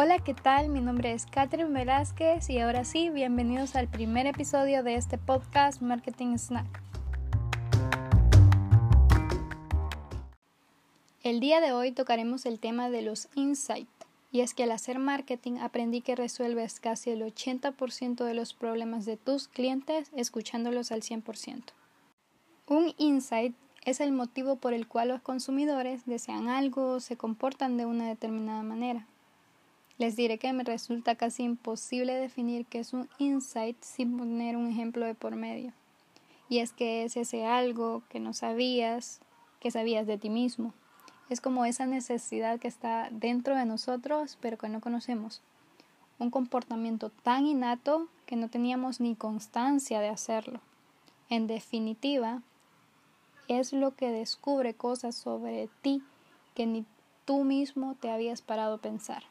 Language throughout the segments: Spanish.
Hola, ¿qué tal? Mi nombre es Catherine Velázquez y ahora sí, bienvenidos al primer episodio de este podcast Marketing Snack. El día de hoy tocaremos el tema de los insights. Y es que al hacer marketing aprendí que resuelves casi el 80% de los problemas de tus clientes escuchándolos al 100%. Un insight es el motivo por el cual los consumidores desean algo o se comportan de una determinada manera. Les diré que me resulta casi imposible definir qué es un insight sin poner un ejemplo de por medio. Y es que es ese algo que no sabías, que sabías de ti mismo. Es como esa necesidad que está dentro de nosotros pero que no conocemos. Un comportamiento tan innato que no teníamos ni constancia de hacerlo. En definitiva, es lo que descubre cosas sobre ti que ni tú mismo te habías parado a pensar.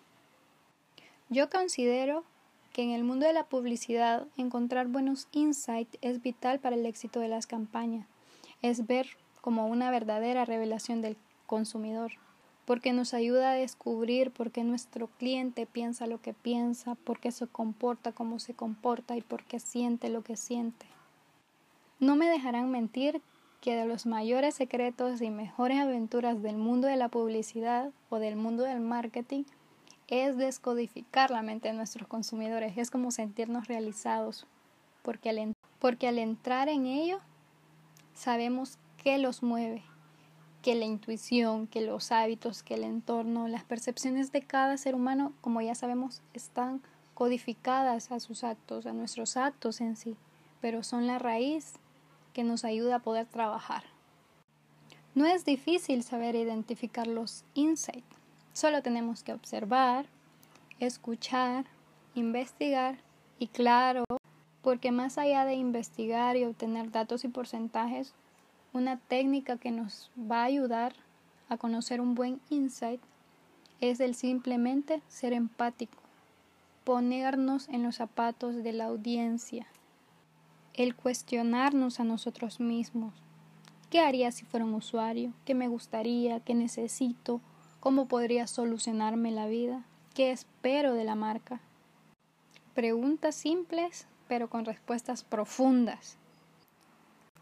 Yo considero que en el mundo de la publicidad encontrar buenos insights es vital para el éxito de las campañas. Es ver como una verdadera revelación del consumidor, porque nos ayuda a descubrir por qué nuestro cliente piensa lo que piensa, por qué se comporta como se comporta y por qué siente lo que siente. No me dejarán mentir que de los mayores secretos y mejores aventuras del mundo de la publicidad o del mundo del marketing es descodificar la mente de nuestros consumidores, es como sentirnos realizados, porque al, entrar en ello sabemos qué los mueve, que la intuición, que los hábitos, que el entorno, las percepciones de cada ser humano, como ya sabemos, están codificadas a sus actos, a nuestros actos en sí, pero son la raíz que nos ayuda a poder trabajar. No es difícil saber identificar los insights, solo tenemos que observar, escuchar, investigar y claro, porque más allá de investigar y obtener datos y porcentajes, una técnica que nos va a ayudar a conocer un buen insight es el simplemente ser empático, ponernos en los zapatos de la audiencia, el cuestionarnos a nosotros mismos. ¿Qué haría si fuera un usuario? ¿Qué me gustaría? ¿Qué necesito? ¿Cómo podría solucionarme la vida? ¿Qué espero de la marca? Preguntas simples, pero con respuestas profundas.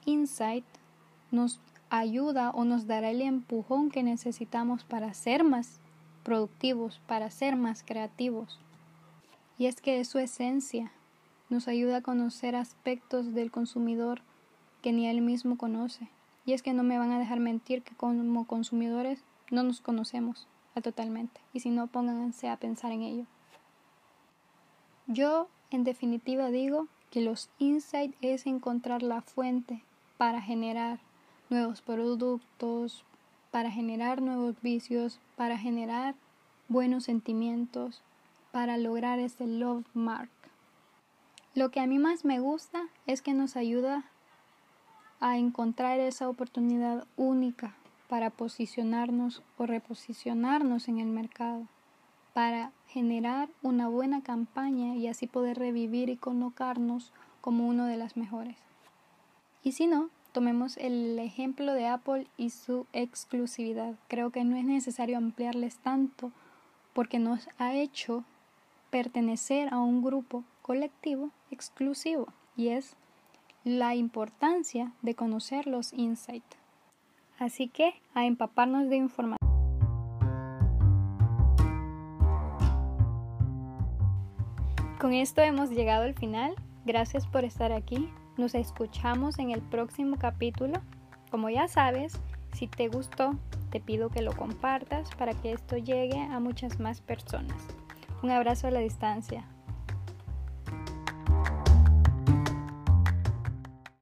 Insight nos ayuda o nos dará el empujón que necesitamos para ser más productivos, para ser más creativos. Y es que es su esencia, nos ayuda a conocer aspectos del consumidor que ni él mismo conoce. Y es que no me van a dejar mentir que como consumidores no nos conocemos totalmente. Y si no, pónganse a pensar en ello. Yo, en definitiva, digo que los insights es encontrar la fuente para generar nuevos productos, para generar nuevos vicios, para generar buenos sentimientos, para lograr ese love mark. Lo que a mí más me gusta es que nos ayuda a encontrar esa oportunidad única para posicionarnos o reposicionarnos en el mercado, para generar una buena campaña y así poder revivir y colocarnos como uno de las mejores. Y si no, tomemos el ejemplo de Apple y su exclusividad. Creo que no es necesario ampliarles tanto porque nos ha hecho pertenecer a un grupo colectivo exclusivo y es la importancia de conocer los insights. Así que a empaparnos de información. Con esto hemos llegado al final. Gracias por estar aquí. Nos escuchamos en el próximo capítulo. Como ya sabes, si te gustó, te pido que lo compartas para que esto llegue a muchas más personas. Un abrazo a la distancia.